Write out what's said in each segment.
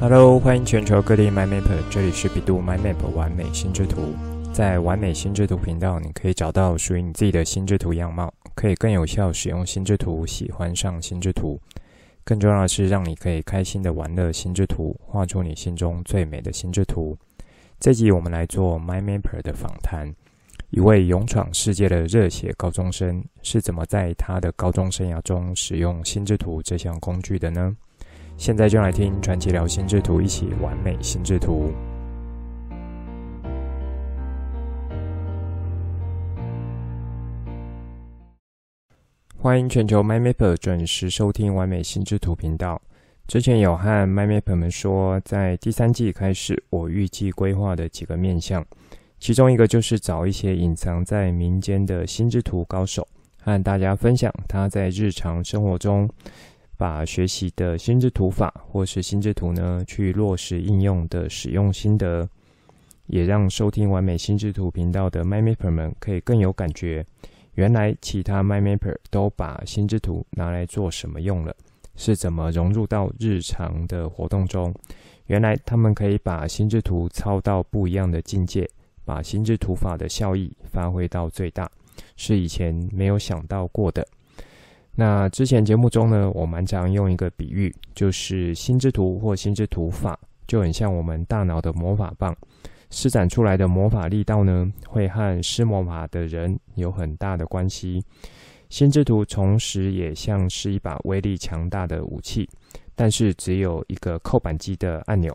Hello，欢迎全球各地 My Map，这里是百度 MyMap 完美心智图。在完美心智图频道，你可以找到属于你自己的心智图样貌，可以更有效使用心智图，喜欢上心智图。更重要的是，让你可以开心的玩乐心智图，画出你心中最美的心智图。这集我们来做 MyMapper 的访谈，一位勇闯世界的热血高中生是怎么在他的高中生涯中使用心智图这项工具的呢？现在就来听传奇聊心智图，一起完美心智图。欢迎全球 MyMapper 准时收听完美心智图频道。之前有和 MyMapper 们说，在第三季开始，我预计规划的几个面向，其中一个就是找一些隐藏在民间的心智图高手，和大家分享他在日常生活中把学习的心智图法或是心智图呢，去落实应用的使用心得，也让收听完美心智图频道的 MyMapper 们可以更有感觉。原来其他 MyMapper 都把心智图拿来做什么用了？是怎么融入到日常的活动中？原来他们可以把心智图操到不一样的境界，把心智图法的效益发挥到最大，是以前没有想到过的。那之前节目中呢，我蛮常用一个比喻，就是心智图或心智图法就很像我们大脑的魔法棒。施展出来的魔法力道呢，会和施魔法的人有很大的关系。心智图同时也像是一把威力强大的武器，但是只有一个扣扳机的按钮。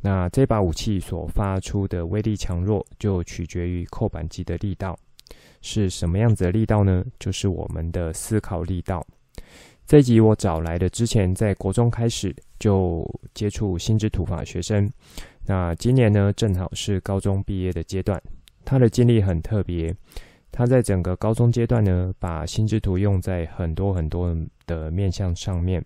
那这把武器所发出的威力强弱，就取决于扣扳机的力道。是什么样子的力道呢？就是我们的思考力道。这一集我找来的之前在国中开始就接触心智图法学生。那今年呢，正好是高中毕业的阶段。他的经历很特别，他在整个高中阶段呢，把心智图用在很多很多的面向上面，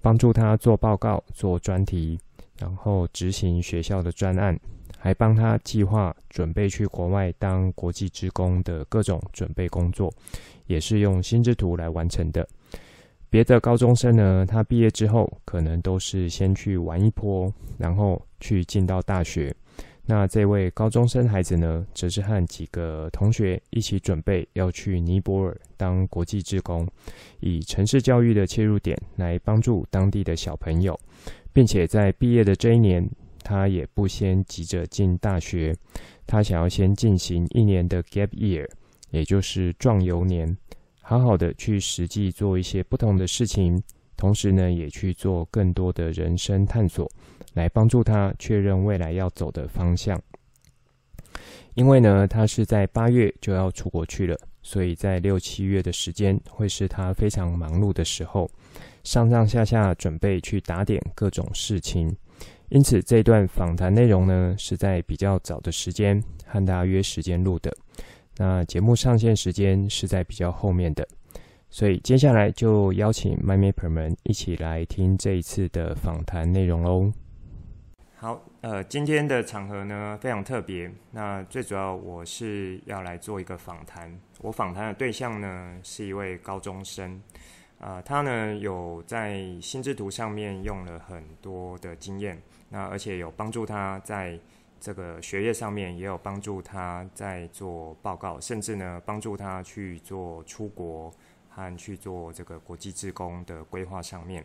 帮助他做报告、做专题，然后执行学校的专案，还帮他计划准备去国外当国际职工的各种准备工作，也是用心之图来完成的。别的高中生呢，他毕业之后可能都是先去玩一波，然后去进到大学。那这位高中生孩子呢，则是和几个同学一起准备要去尼泊尔当国际志工，以城市教育的切入点来帮助当地的小朋友，并且在毕业的这一年，他也不先急着进大学，他想要先进行一年的 gap year，也就是壮游年。好好的去实际做一些不同的事情，同时呢，也去做更多的人生探索，来帮助他确认未来要走的方向。因为呢，他是在八月就要出国去了，所以在六七月的时间会是他非常忙碌的时候，上上下下准备去打点各种事情。因此，这段访谈内容呢，是在比较早的时间和大家约时间录的。那节目上线时间是在比较后面的，所以接下来就邀请 My m a p e r 们一起来听这一次的访谈内容喽。好，呃，今天的场合呢非常特别，那最主要我是要来做一个访谈。我访谈的对象呢是一位高中生，啊、他呢有在心智图上面用了很多的经验，那而且有帮助他在。这个学业上面也有帮助他在做报告，甚至呢帮助他去做出国和去做这个国际志工的规划上面。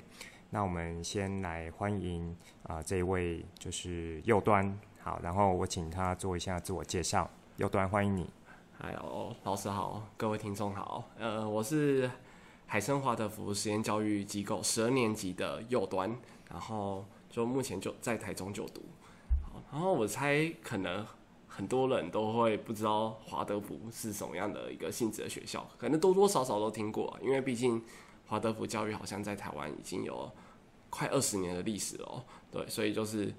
那我们先来欢迎啊、呃、这一位就是右端，好，然后我请他做一下自我介绍。右端，欢迎你。哎呦，老师好，各位听众好，呃，我是海生华德福实验教育机构十二年级的右端，然后就目前就在台中就读。然后我猜，可能很多人都会不知道华德福是什么样的一个性质的学校，可能多多少少都听过，因为毕竟华德福教育好像在台湾已经有快二十年的历史了，对，所以就是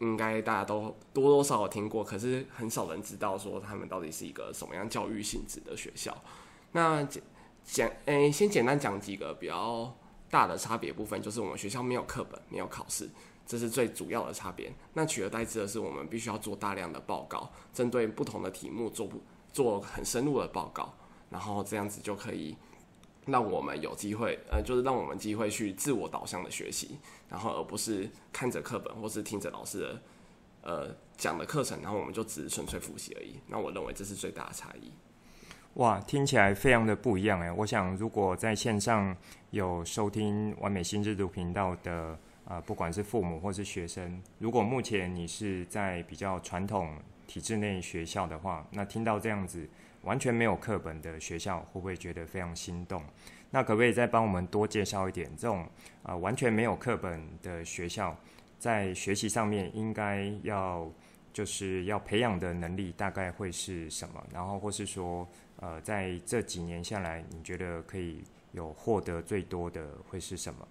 应该大家都多多少少听过，可是很少人知道说他们到底是一个什么样教育性质的学校。那简简诶，先简单讲几个比较大的差别部分，就是我们学校没有课本，没有考试。这是最主要的差别。那取而代之的是，我们必须要做大量的报告，针对不同的题目做做很深入的报告，然后这样子就可以让我们有机会，呃，就是让我们机会去自我导向的学习，然后而不是看着课本或是听着老师的，呃，讲的课程，然后我们就只是纯粹复习而已。那我认为这是最大的差异。哇，听起来非常的不一样哎！我想如果在线上有收听完美心智图频道的、呃，不管是父母或是学生，如果目前你是在比较传统体制内学校的话，那听到这样子。完全没有课本的学校，会不会觉得非常心动？那可不可以再帮我们多介绍一点？这种啊、完全没有课本的学校，在学习上面应该要就是要培养的能力，大概会是什么？然后或是说，呃，在这几年下来，你觉得可以有获得最多的会是什么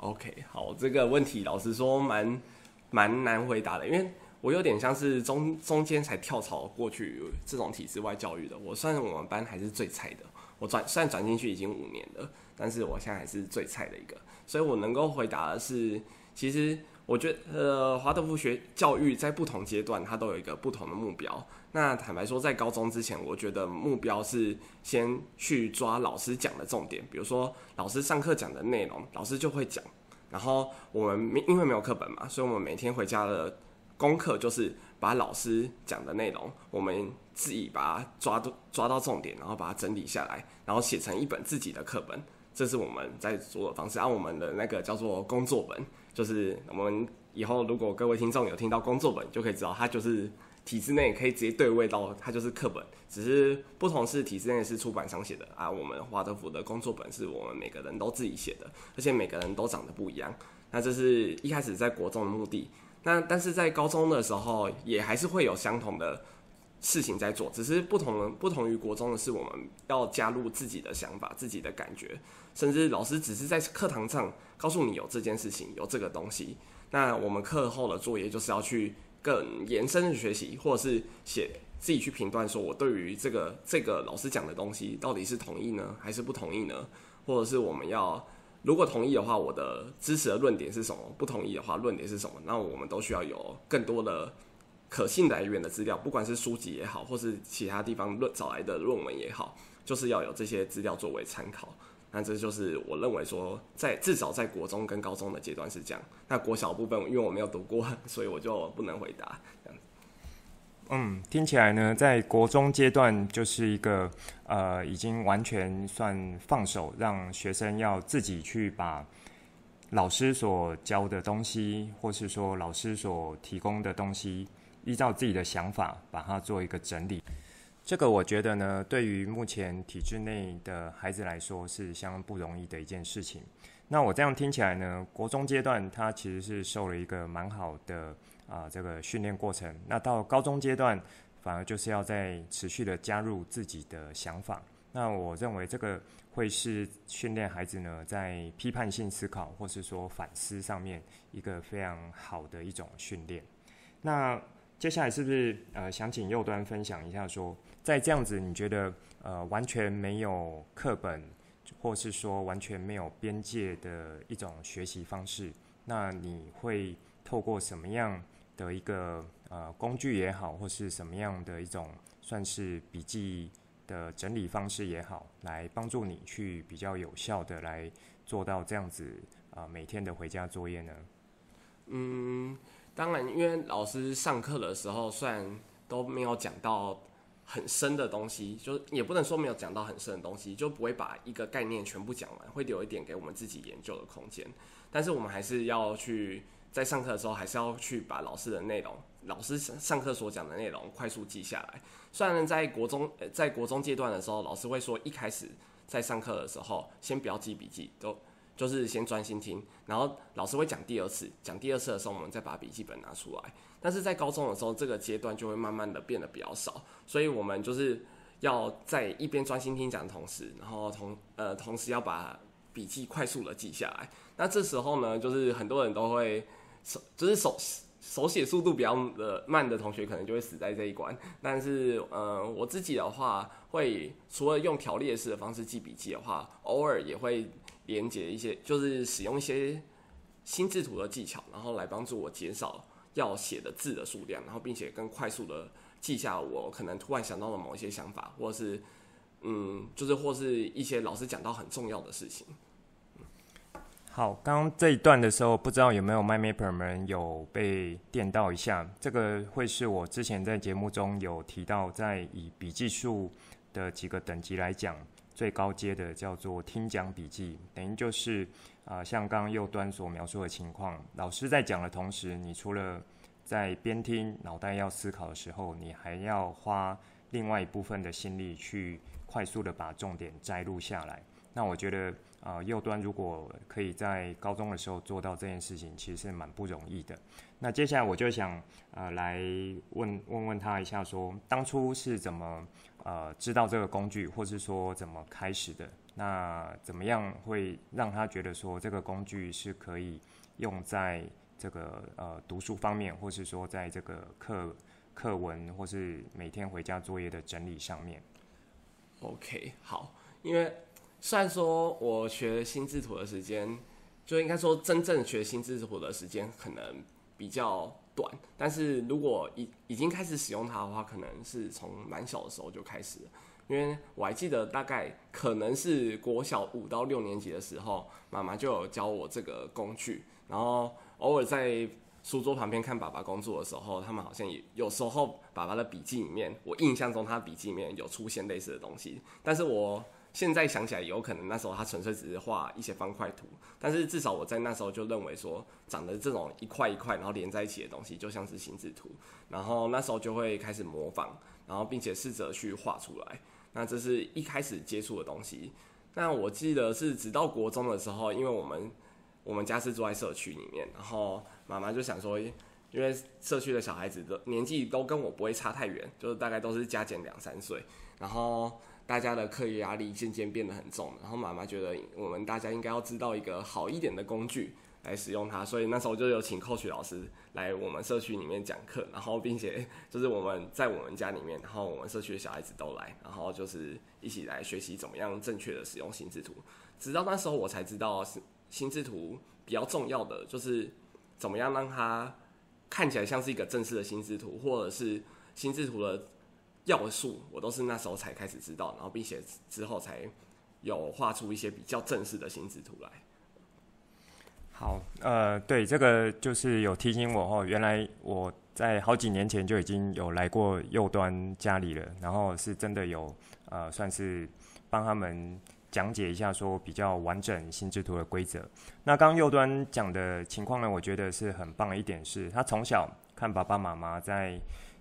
？OK，好，这个问题老实说蛮蛮难回答的，因为。我有点像是中中间才跳槽过去这种体制外教育的，我算我们班还是最菜的。我转虽然转进去已经五年了，但是我现在还是最菜的一个。所以我能够回答的是，其实我觉得呃，华德福学教育在不同阶段它都有一个不同的目标。那坦白说，在高中之前，我觉得目标是先去抓老师讲的重点，比如说老师上课讲的内容，老师就会讲。然后我们因为没有课本嘛，所以我们每天回家的。功课就是把老师讲的内容，我们自己把它抓到抓到重点，然后把它整理下来，然后写成一本自己的课本。这是我们在做的方式。按我们的那个叫做工作本，就是我们以后如果各位听众有听到工作本，就可以知道它就是体制内可以直接对位到它就是课本，只是不同是体制内是出版商写的啊，我们华德福的工作本是我们每个人都自己写的，而且每个人都长得不一样。那这是一开始在国中的目的。那但是在高中的时候，也还是会有相同的事情在做，只是不同不同于国中的是，我们要加入自己的想法、自己的感觉，甚至老师只是在课堂上告诉你有这件事情、有这个东西。那我们课后的作业就是要去更延伸的学习，或者是写自己去评断，说我对于这个这个老师讲的东西到底是同意呢，还是不同意呢？或者是我们要。如果同意的话，我的支持的论点是什么？不同意的话，论点是什么？那我们都需要有更多的可信来源的资料，不管是书籍也好，或是其他地方论找来的论文也好，就是要有这些资料作为参考。那这就是我认为说，在至少在国中跟高中的阶段是这样。那国小部分，因为我没有读过，所以我就不能回答。嗯，听起来呢，在国中阶段就是一个呃，已经完全算放手，让学生要自己去把老师所教的东西，或是说老师所提供的东西，依照自己的想法把它做一个整理。这个我觉得呢，对于目前体制内的孩子来说是相当不容易的一件事情。那我这样听起来呢，国中阶段他其实是受了一个蛮好的。啊，这个训练过程，那到高中阶段，反而就是要再持续的加入自己的想法。那我认为这个会是训练孩子呢，在批判性思考或是说反思上面一个非常好的一种训练。那接下来是不是呃想请右端分享一下说，在这样子你觉得呃完全没有课本，或是说完全没有边界的一种学习方式，那你会透过什么样的一个呃工具也好，或是什么样的一种算是笔记的整理方式也好，来帮助你去比较有效的来做到这样子啊、每天的回家作业呢？嗯，当然，因为老师上课的时候虽然都没有讲到很深的东西，就也不能说没有讲到很深的东西，就不会把一个概念全部讲完，会留一点给我们自己研究的空间。但是我们还是要去。在上课的时候，还是要去把老师的内容、老师上课所讲的内容快速记下来。虽然在国中，在国中阶段的时候，老师会说一开始在上课的时候，先不要记笔记，都就是先专心听。然后老师会讲第二次，讲第二次的时候，我们再把笔记本拿出来。但是在高中的时候，这个阶段就会慢慢的变得比较少，所以我们就是要在一边专心听讲的同时，然后同呃同时要把笔记快速的记下来。那这时候呢，就是很多人都会。手就是手手写速度比较的慢的同学，可能就会死在这一关。但是，呃，我自己的话，会除了用条列式的方式记笔记的话，偶尔也会连接一些，就是使用一些心智图的技巧，然后来帮助我减少要写的字的数量，然后并且更快速的记下我可能突然想到的某一些想法，或者是嗯，就是或是一些老师讲到很重要的事情。好，刚刚这一段的时候，不知道有没有 MyMapper 们有被电到一下？这个会是我之前在节目中有提到，在以笔记数的几个等级来讲，最高阶的叫做听讲笔记，等于就是啊、像刚刚右端所描述的情况，老师在讲的同时，你除了在边听，脑袋要思考的时候，你还要花另外一部分的心力去快速的把重点摘录下来。那我觉得。啊、右端如果可以在高中的时候做到这件事情，其实是蛮不容易的。那接下来我就想呃来问问问他一下，说当初是怎么呃知道这个工具，或是说怎么开始的？那怎么样会让他觉得说这个工具是可以用在这个呃读书方面，或是说在这个课课文或是每天回家作业的整理上面？OK，好，因为。虽然说我学心智图的时间，就应该说真正学心智图的时间可能比较短，但是如果已已经开始使用它的话，可能是从蛮小的时候就开始了。因为我还记得大概可能是国小五到六年级的时候，妈妈就有教我这个工具，然后偶尔在书桌旁边看爸爸工作的时候，他们好像也有时候爸爸的笔记里面，我印象中他笔记里面有出现类似的东西，但是我。现在想起来，有可能那时候他纯粹只是画一些方块图，但是至少我在那时候就认为说，长得这种一块一块然后连在一起的东西，就像是心智图。然后那时候就会开始模仿，然后并且试着去画出来。那这是一开始接触的东西。那我记得是直到国中的时候，因为我们我们家是住在社区里面，然后妈妈就想说，因为社区的小孩子的年纪都跟我不会差太远，就是大概都是加减两三岁，然后。大家的课业压力渐渐变得很重，然后妈妈觉得我们大家应该要知道一个好一点的工具来使用它，所以那时候就有请 Coach 老师来我们社区里面讲课，然后并且就是我们在我们家里面，然后我们社区的小孩子都来，然后就是一起来学习怎么样正确的使用心智图。直到那时候我才知道，心智图比较重要的就是怎么样让它看起来像是一个正式的心智图，或者是心智图的。要素我都是那时候才开始知道，然后并且之后才有画出一些比较正式的心智图来。好，呃，对，这个就是有提醒我哦，原来我在好几年前就已经有来过右端家里了，然后是真的有呃，算是帮他们讲解一下说比较完整心智图的规则。那刚刚右端讲的情况呢，我觉得是很棒的一点是，他从小看爸爸妈妈在。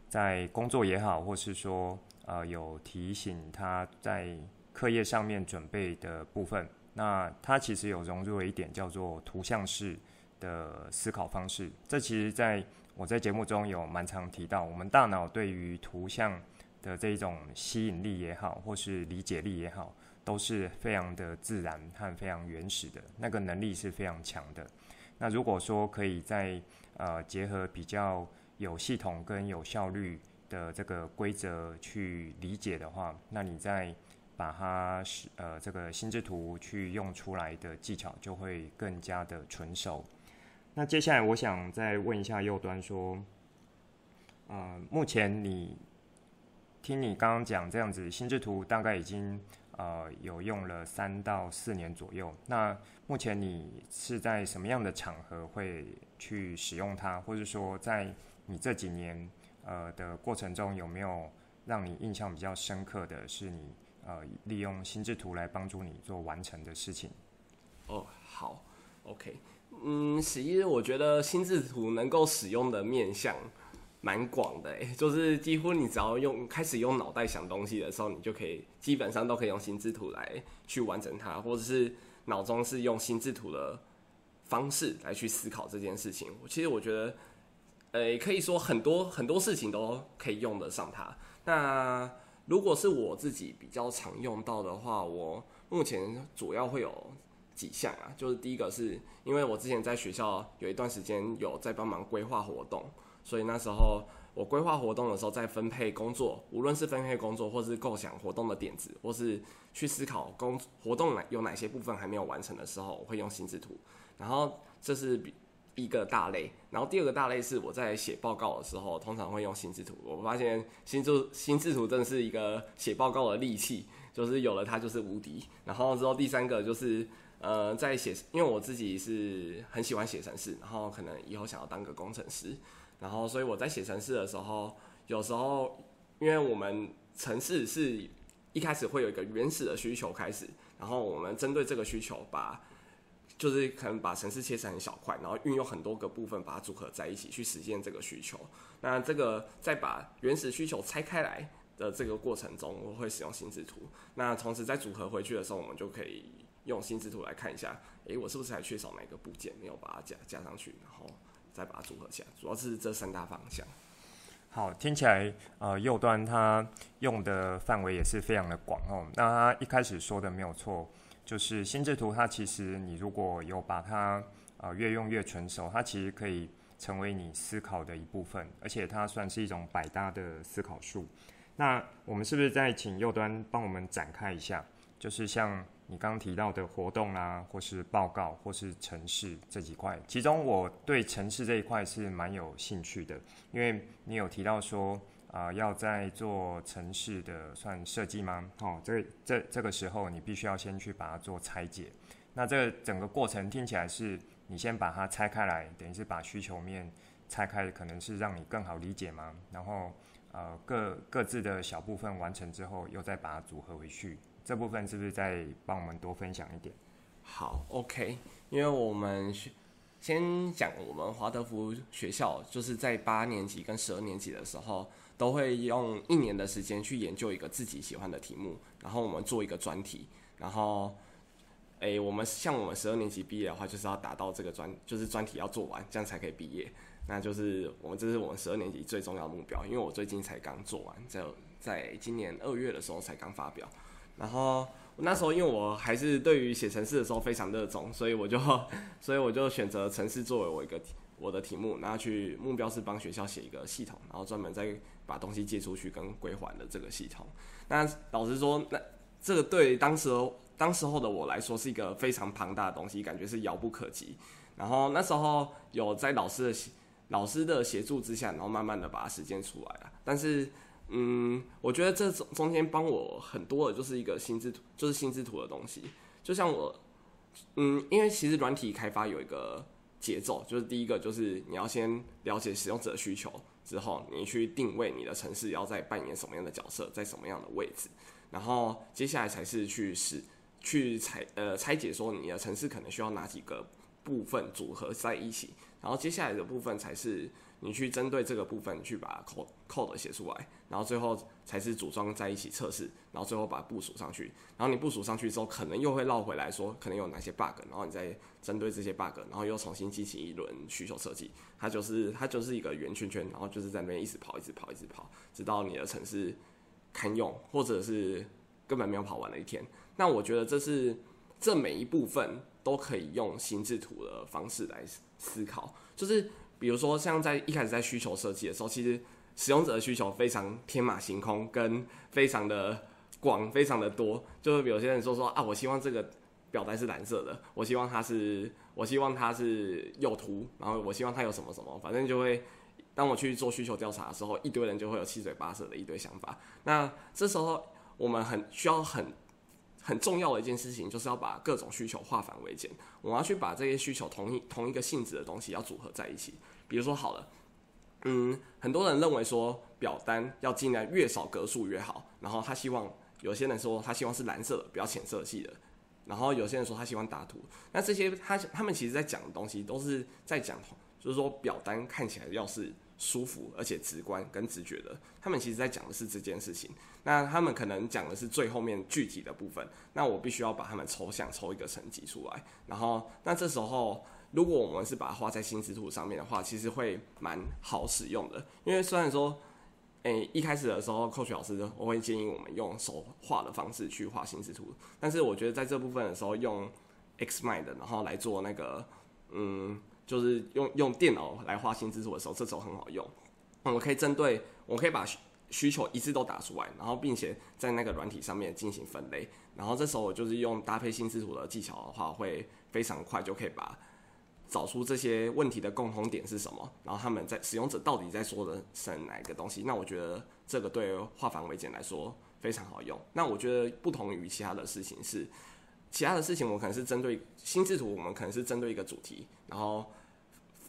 在工作也好，或是说呃有提醒他在课业上面准备的部分，那他其实有融入了一点叫做图像式的思考方式。这其实在我在节目中有蛮常提到，我们大脑对于图像的这一种吸引力也好，或是理解力也好，都是非常的自然和非常原始的，那个能力是非常强的。那如果说可以在呃结合比较。有系统跟有效率的这个规则去理解的话，那你再把它是呃这个心智图去用出来的技巧就会更加的纯熟。那接下来我想再问一下右端说，呃，目前你听你刚刚讲这样子，心智图大概已经呃有用了三到四年左右。那目前你是在什么样的场合会去使用它，或者说在你这几年呃的过程中，有没有让你印象比较深刻的是你呃利用心智图来帮助你做完成的事情？哦，好，OK，嗯，其实我觉得心智图能够使用的面向蛮广的，诶，就是几乎你只要用开始用脑袋想东西的时候，你就可以基本上都可以用心智图来去完成它，或者是脑中是用心智图的方式来去思考这件事情。其实我觉得。呃，可以说很多很多事情都可以用得上它。那如果是我自己比较常用到的话，我目前主要会有几项啊。就是第一个是因为我之前在学校有一段时间有在帮忙规划活动，所以那时候我规划活动的时候，在分配工作，无论是分配工作，或是构想活动的点子，或是去思考工活动哪有哪些部分还没有完成的时候，我会用心智图。然后这是比。一个大类，然后第二个大类是我在写报告的时候，通常会用心智图。我发现心智心智图真的是一个写报告的利器，就是有了它就是无敌。然后之后第三个就是呃，在写，因为我自己是很喜欢写程式，然后可能以后想要当个工程师，然后所以我在写程式的时候，有时候因为我们程式是一开始会有一个原始的需求开始，然后我们针对这个需求把。就是可能把城市切成很小块，然后运用很多个部分把它组合在一起去实现这个需求。那这个再把原始需求拆开来的这个过程中，我会使用心智图。那同时再组合回去的时候，我们就可以用心智图来看一下，诶、我是不是还缺少哪个部件没有把它加加上去，然后再把它组合起来。主要是这三大方向。好，听起来呃，右端它用的范围也是非常的广哦。那他一开始说的没有错。就是心智图，它其实你如果有把它呃越用越纯熟，它其实可以成为你思考的一部分，而且它算是一种百搭的思考术。那我们是不是再请右端帮我们展开一下？就是像你刚刚提到的活动啊，或是报告，或是城市这几块，其中我对城市这一块是蛮有兴趣的，因为你有提到说。啊、要在做城市的算设计吗？哦，这这这个时候你必须要先去把它做拆解。那这整个过程听起来是你先把它拆开来，等于是把需求面拆开，可能是让你更好理解吗？然后呃各各自的小部分完成之后，又再把它组合回去。这部分是不是再帮我们多分享一点？好，OK，因为我们先讲我们华德福学校，就是在八年级跟十二年级的时候。都会用一年的时间去研究一个自己喜欢的题目，然后我们做一个专题，然后，诶，我们像我们十二年级毕业的话，就是要达到这个专，就是专题要做完，这样才可以毕业。那就是我们这是我们十二年级最重要的目标，因为我最近才刚做完，在在今年二月的时候才刚发表。然后那时候因为我还是对于写程式的时候非常热衷，所以我就 所以我就选择程式作为我一个我的题目，然后去目标是帮学校写一个系统，然后专门在。把东西借出去跟归还的这个系统，那老实说，那这个对当时当时候的我来说是一个非常庞大的东西，感觉是遥不可及。然后那时候有在老师的老师的协助之下，然后慢慢的把它实践出来了。但是，嗯，我觉得这中中间帮我很多的就是一个心智图，就是心智图的东西。就像我，嗯，因为其实软体开发有一个节奏，就是第一个就是你要先了解使用者需求。之后，你去定位你的城市要在扮演什么样的角色，在什么样的位置，然后接下来才是去使去拆呃拆解说你的城市可能需要哪几个部分组合在一起，然后接下来的部分才是你去针对这个部分去把 code 写出来，然后最后才是组装在一起测试，然后最后把部署上去，然后你部署上去之后，可能又会绕回来说可能有哪些 bug，然后你再针对这些 bug，然后又重新进行一轮需求设计。它就是它就是一个圆圈圈，然后就是在那边一直跑，一直跑，一直跑，直到你的程式堪用，或者是根本没有跑完的一天。那我觉得这是这每一部分都可以用心智图的方式来思考。就是比如说像在一开始在需求设计的时候，其实使用者的需求非常天马行空，跟非常的广，非常的多。就是有些人说说啊，我希望这个。表带是蓝色的，我希望它是，我希望它是右图，然后我希望它有什么什么，反正就会，当我去做需求调查的时候，一堆人就会有七嘴八舌的一堆想法。那这时候我们很需要很很重要的一件事情，就是要把各种需求化繁为简。我要去把这些需求同一同一个性质的东西要组合在一起。比如说好了，嗯，很多人认为说表单要尽量越少格数越好，然后他希望有些人说他希望是蓝色的，比较浅色系的。然后有些人说他喜欢打图，那这些他他们其实在讲的东西都是在讲，就是说表单看起来要是舒服而且直观跟直觉的，他们其实在讲的是这件事情。那他们可能讲的是最后面具体的部分，那我必须要把他们抽象抽一个层级出来。然后那这时候如果我们是把它画在心智图上面的话，其实会蛮好使用的，因为虽然说。诶、一开始的时候，coach 老师我会建议我们用手画的方式去画心智图，但是我觉得在这部分的时候用 Xmind，然后来做那个，嗯，就是用用电脑来画心智图的时候，这时候很好用。我们可以针对，我可以把需求一次都打出来，然后并且在那个软体上面进行分类，然后这时候我就是用搭配心智图的技巧的话，会非常快就可以把。找出这些问题的共同点是什么，然后他们在使用者到底在说的是哪一个东西？那我觉得这个对化繁为简来说非常好用。那我觉得不同于其他的事情是，其他的事情我可能是针对心智图，我们可能是针对一个主题，然后。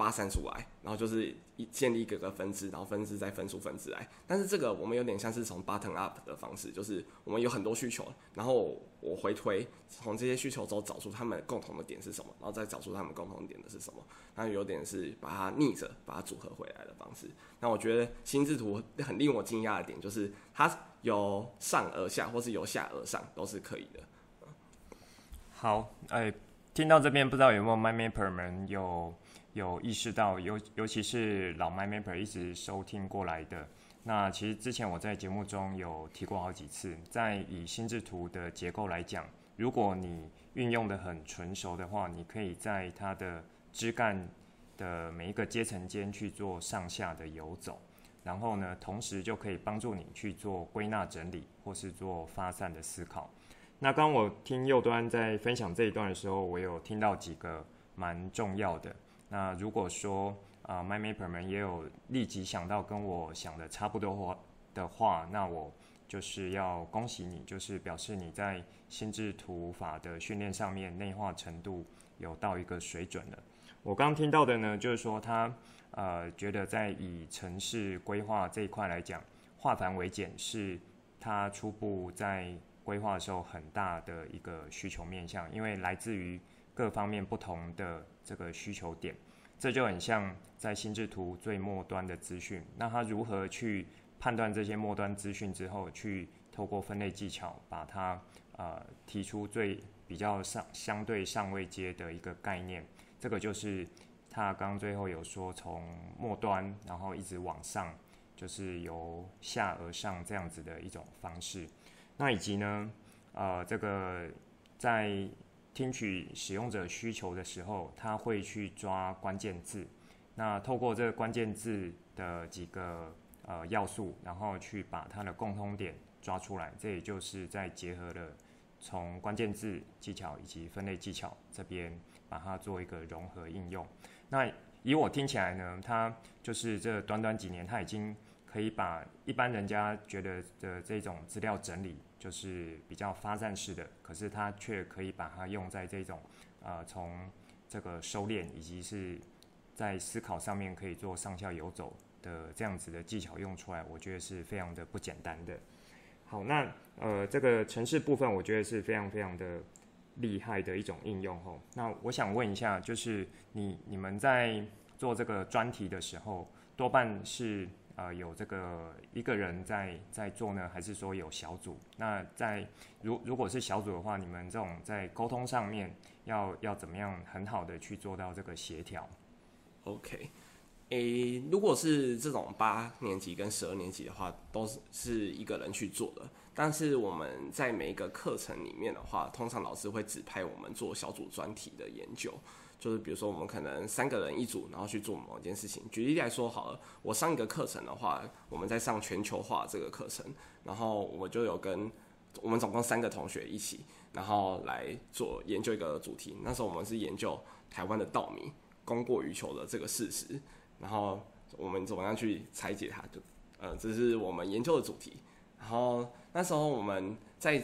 发散出来，然后就是一建立一个个分支，然后分支再分出分支来。但是这个我们有点像是从 bottom up 的方式，就是我们有很多需求，然后我回推从这些需求中找出他们共同的点是什么，然后再找出他们共同点的是什么。那有点是把它逆着把它组合回来的方式。那我觉得心智图很令我惊讶的点就是它由上而下，或是由下而上都是可以的。好，哎，听到这边不知道有没有 MyMapper 们有。有意识到，尤尤其是老 MyMapper 一直收听过来的，那其实之前我在节目中有提过好几次，在以心智图的结构来讲，如果你运用的很纯熟的话，你可以在它的枝干的每一个阶层间去做上下的游走，然后呢，同时就可以帮助你去做归纳整理，或是做发散的思考。那刚我听右端在分享这一段的时候，我有听到几个蛮重要的。那如果说啊、，MyMapper 们也有立即想到跟我想的差不多话的话，那我就是要恭喜你，就是表示你在心智图法的训练上面内化程度有到一个水准了。我刚听到的呢，就是说他呃觉得在以城市规划这一块来讲，化繁为简是他初步在规划的时候很大的一个需求面向，因为来自于各方面不同的。这个需求点，这就很像在心智图最末端的资讯。那他如何去判断这些末端资讯之后，去透过分类技巧把它呃提出最比较上相对上位阶的一个概念？这个就是他刚最后有说从末端然后一直往上，就是由下而上这样子的一种方式。那以及呢，呃，这个在听取使用者需求的时候，他会去抓关键字。那透过这个关键字的几个呃要素，然后去把它的共通点抓出来。这也就是在结合了从关键字技巧以及分类技巧这边，把它做一个融合应用。那以我听起来呢，它就是这短短几年，它已经可以把一般人家觉得的这种资料整理。就是比较发散式的，可是它却可以把它用在这种，呃，从这个收敛以及是在思考上面可以做上下游走的这样子的技巧用出来，我觉得是非常的不简单的。好，那呃这个程式部分，我觉得是非常非常的厉害的一种应用吼。那我想问一下，就是你你们在做这个专题的时候，多半是？呃，有这个一个人在在做呢，还是说有小组？那在如如果是小组的话，你们这种在沟通上面要要怎么样很好的去做到这个协调？OK，诶，如果是这种八年级跟十二年级的话，都是是一个人去做的。但是我们在每一个课程里面的话，通常老师会指派我们做小组专题的研究。就是比如说，我们可能三个人一组，然后去做某件事情。举例来说好了，我上一个课程的话，我们在上全球化这个课程，然后我就有跟我们总共三个同学一起，然后来做研究一个主题。那时候我们是研究台湾的稻米供过于求的这个事实，然后我们怎么样去拆解它？就呃，这是我们研究的主题。然后那时候我们在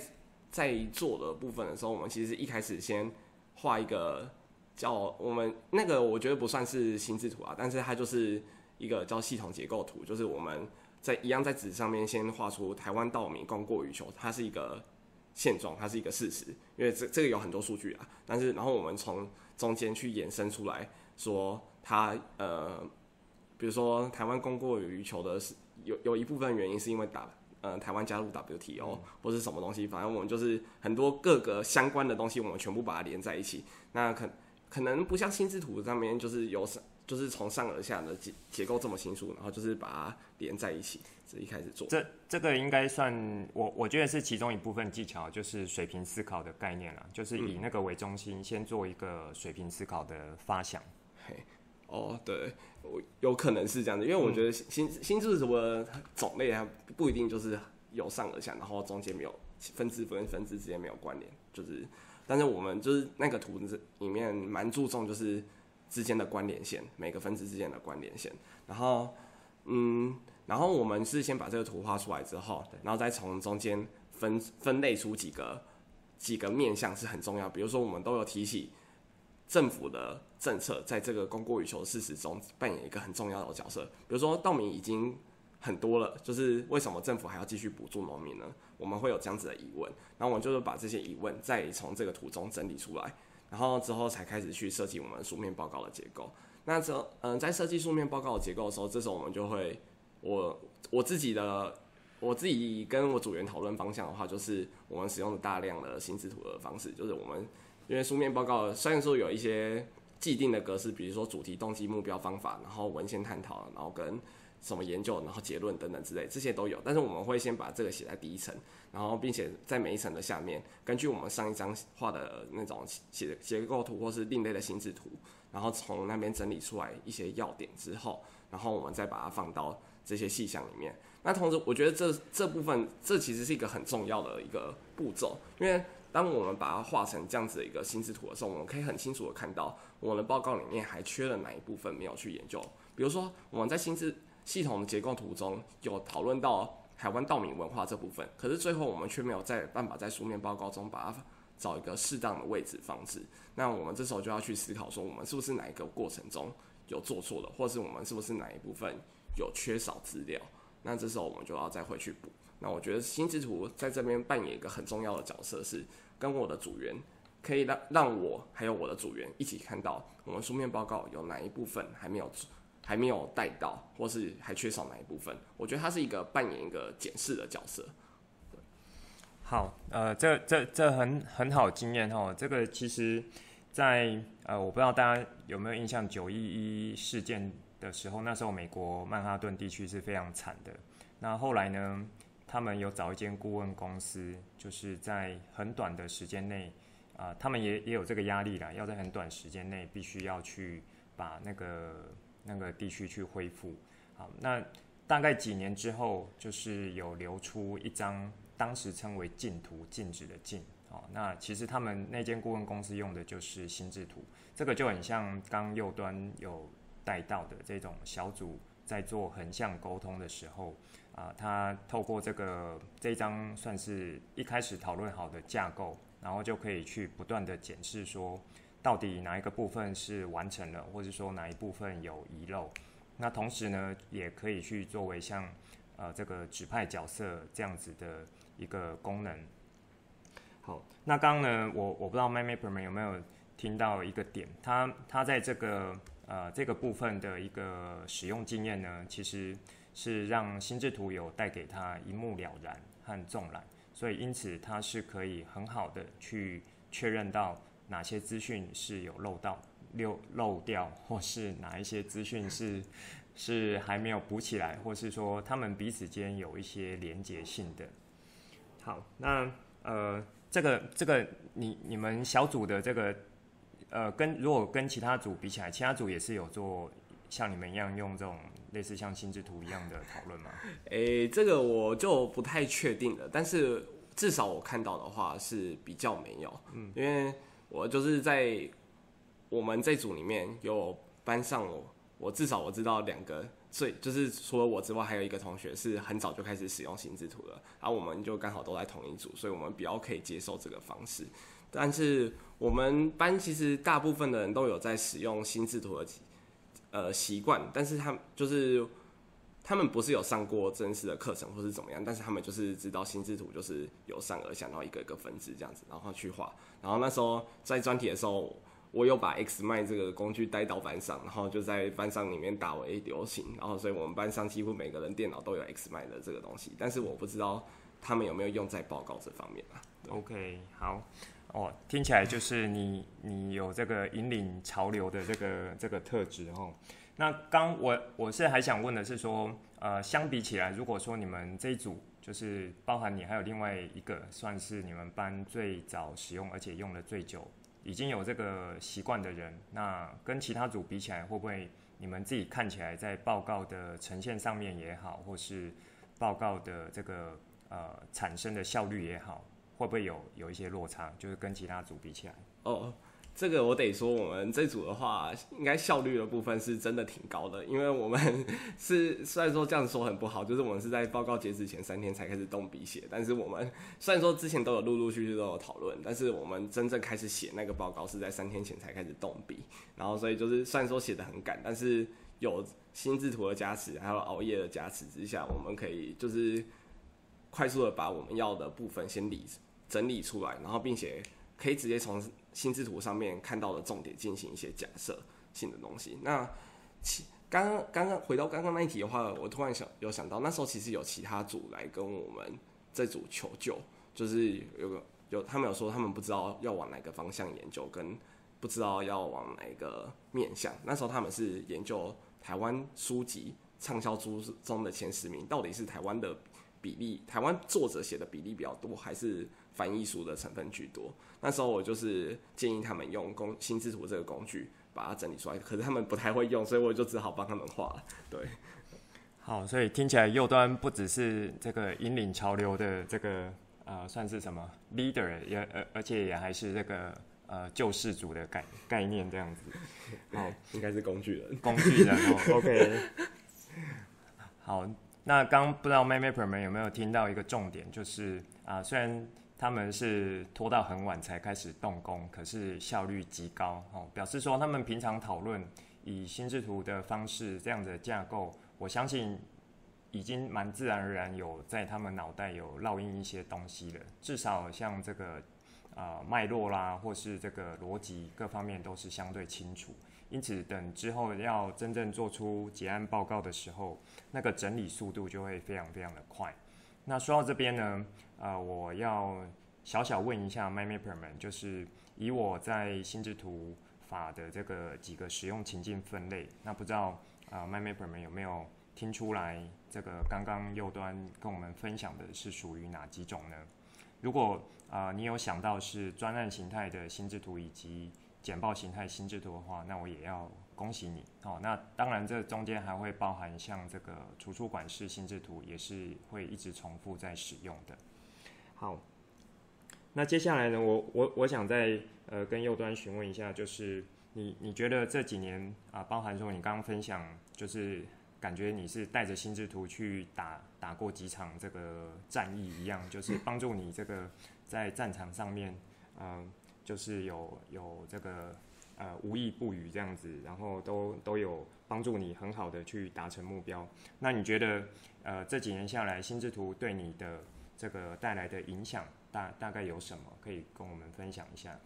在做的部分的时候，我们其实一开始先画一个。叫我们那个，我觉得不算是心智图啊，但是它就是一个叫系统结构图，就是我们在一样在纸上面先画出台湾稻米供过于求，它是一个现状，它是一个事实，因为这这个有很多数据啊，但是然后我们从中间去延伸出来说它呃，比如说台湾供过于求的是有有一部分原因是因为打呃台湾加入 WTO 或是什么东西，反正我们就是很多各个相关的东西，我们全部把它连在一起，那可。可能不像心智图上面就是由上，就是从上而下的结结构这么清楚，然后就是把它连在一起，这一开始做。这这个应该算我我觉得是其中一部分技巧，就是水平思考的概念了，就是以那个为中心，先做一个水平思考的发想。嘿，哦，对，我有可能是这样的，因为我觉得心心智图的种类它不一定就是由上而下，然后中间没有分支跟分支之间没有关联，就是。但是我们就是那个图里面蛮注重就是之间的关联线，每个分支之间的关联线。然后，嗯，然后我们是先把这个图画出来之后，然后再从中间分分类出几个几个面向是很重要，比如说我们都有提起政府的政策在这个供过于求的事实中扮演一个很重要的角色，比如说稻米已经很多了，就是为什么政府还要继续补助农民呢？我们会有这样子的疑问，然后我们就是把这些疑问再从这个图中整理出来，然后之后才开始去设计我们书面报告的结构。那这嗯、在设计书面报告的结构的时候，这时候我们就会，我我自己的我自己跟我组员讨论方向的话，就是我们使用的大量的心智图的方式，就是我们因为书面报告虽然说有一些既定的格式，比如说主题、动机、目标、方法，然后文献探讨，然后跟什么研究，然后结论等等之类，这些都有。但是我们会先把这个写在第一层，然后并且在每一层的下面，根据我们上一张画的那种写结构图或是另类的心智图。然后从那边整理出来一些要点之后，然后我们再把它放到这些细项里面。那同时，我觉得这这部分这其实是一个很重要的一个步骤，因为当我们把它画成这样子的一个心智图的时候，我们可以很清楚的看到我们的报告里面还缺了哪一部分没有去研究。比如说，我们在心智 系统的结构图中有讨论到台湾稻米文化这部分，可是最后我们却没有在办法在书面报告中把它。找一个适当的位置放置，那我们这时候就要去思考说，我们是不是哪一个过程中有做错了，或是我们是不是哪一部分有缺少资料？那这时候我们就要再回去补。那我觉得心智图在这边扮演一个很重要的角色，是跟我的组员可以让让我还有我的组员一起看到我们书面报告有哪一部分还没有还没有带到，或是还缺少哪一部分。我觉得它是一个扮演一个检视的角色。好，呃，这这这很很好经验哈。这个其实在，呃，我不知道大家有没有印象，九一一事件的时候，那时候美国曼哈顿地区是非常惨的。那后来呢，他们有找一间顾问公司，就是在很短的时间内，啊、他们也也有这个压力啦，要在很短时间内必须要去把那个那个地区去恢复。好，那大概几年之后，就是有流出一张。当时称为禁图，禁止的禁，哦，那其实他们那间顾问公司用的就是心智图，这个就很像刚右端有带到的这种小组在做横向沟通的时候，啊，他透过这个这张算是一开始讨论好的架构，然后就可以去不断的检视说，到底哪一个部分是完成了，或者说哪一部分有遗漏，那同时呢，也可以去作为像呃这个指派角色这样子的。一个功能。好，那刚刚呢，我我不知道 MindMapper 们有没有听到一个点，它它在这个呃这个部分的一个使用经验呢，其实是让心智图有带给他一目了然和纵览，所以因此它是可以很好的去确认到哪些资讯是有漏到漏漏掉，或是哪一些资讯是 是还没有补起来，或是说他们彼此间有一些连结性的。好，那呃，这个这个你你们小组的这个呃，跟如果跟其他组比起来，其他组也是有做像你们一样用这种类似像心智图一样的讨论吗？诶、欸，这个我就不太确定了，但是至少我看到的话是比较没有，嗯，因为我就是在我们这组里面有班上我，我至少我知道两个。所以就是除了我之外，还有一个同学是很早就开始使用心智图了，然后我们就刚好都在同一组，所以我们比较可以接受这个方式。但是我们班其实大部分的人都有在使用心智图的呃习惯，但是他就是他们不是有上过正式的课程或是怎么样，但是他们就是知道心智图就是由上而下，然后一个一个分支这样子，然后去画。然后那时候在专题的时候。我有把 XMind 这个工具带到班上，然后就在班上里面打为流行，然后所以我们班上几乎每个人电脑都有 XMind 的这个东西，但是我不知道他们有没有用在报告这方面。OK，好，哦，听起来就是你你有这个引领潮流的这个这个特质哦。那刚我我是还想问的是说，呃，相比起来，如果说你们这一组就是包含你还有另外一个算是你们班最早使用而且用的最久。已经有这个习惯的人，那跟其他组比起来，会不会你们自己看起来在报告的呈现上面也好，或是报告的这个呃产生的效率也好，会不会有有一些落差？就是跟其他组比起来。哦，这个我得说，我们这组的话，应该效率的部分是真的挺高的，因为我们是虽然说这样说很不好，就是我们是在报告截止前三天才开始动笔写，但是我们虽然说之前都有陆陆续续都有讨论，但是我们真正开始写那个报告是在三天前才开始动笔，然后所以就是虽然说写的很赶，但是有心智图的加持，还有熬夜的加持之下，我们可以就是快速的把我们要的部分先理整理出来，然后并且可以直接从心智图上面看到的重点进行一些假设性的东西。那其刚刚刚刚回到刚刚那一题的话，我突然想有想到，那时候其实有其他组来跟我们这组求救，就是有个有他们有说他们不知道要往哪个方向研究，跟不知道要往哪个面向。那时候他们是研究台湾书籍畅销书中的前十名，到底是台湾的比例，台湾作者写的比例比较多，还是翻译书的成分居多？那时候我就是建议他们用工心智图这个工具把它整理出来，可是他们不太会用，所以我就只好帮他们画了。对，好，所以听起来右端不只是这个引领潮流的这个呃，算是什么 leader，也而而且也还是这个呃救世主的概概念这样子。好，应该是工具人，工具人哦。OK，好，那刚不知道 MyMapper 们有没有听到一个重点，就是啊、呃，虽然。他们是拖到很晚才开始动工，可是效率极高哦，表示说他们平常讨论以心智图的方式这样的架构，我相信已经蛮自然而然有在他们脑袋有烙印一些东西了，至少像这个啊、呃、脉络啦，或是这个逻辑各方面都是相对清楚，因此等之后要真正做出结案报告的时候，那个整理速度就会非常非常的快。那说到这边呢，呃，我要小小问一下 m y m a p e r 们，就是以我在心智图法的这个几个使用情境分类，那不知道啊、呃、MyMapper 们有没有听出来，这个刚刚右端跟我们分享的是属于哪几种呢？如果啊、你有想到是专案形态的心智图以及简报形态心智图的话，那我也要。恭喜你哦！那当然，这中间还会包含像这个图书馆式心智图，也是会一直重复在使用的。好，那接下来呢，我我我想再呃跟右端询问一下，就是你你觉得这几年啊，包含说你刚刚分享，就是感觉你是带着心智图去打打过几场这个战役一样，就是帮助你这个在战场上面，嗯、就是有有这个。呃，无意不语这样子，然后都都有帮助你很好的去达成目标。那你觉得，呃，这几年下来，心智图对你的这个带来的影响大大概有什么？可以跟我们分享一下？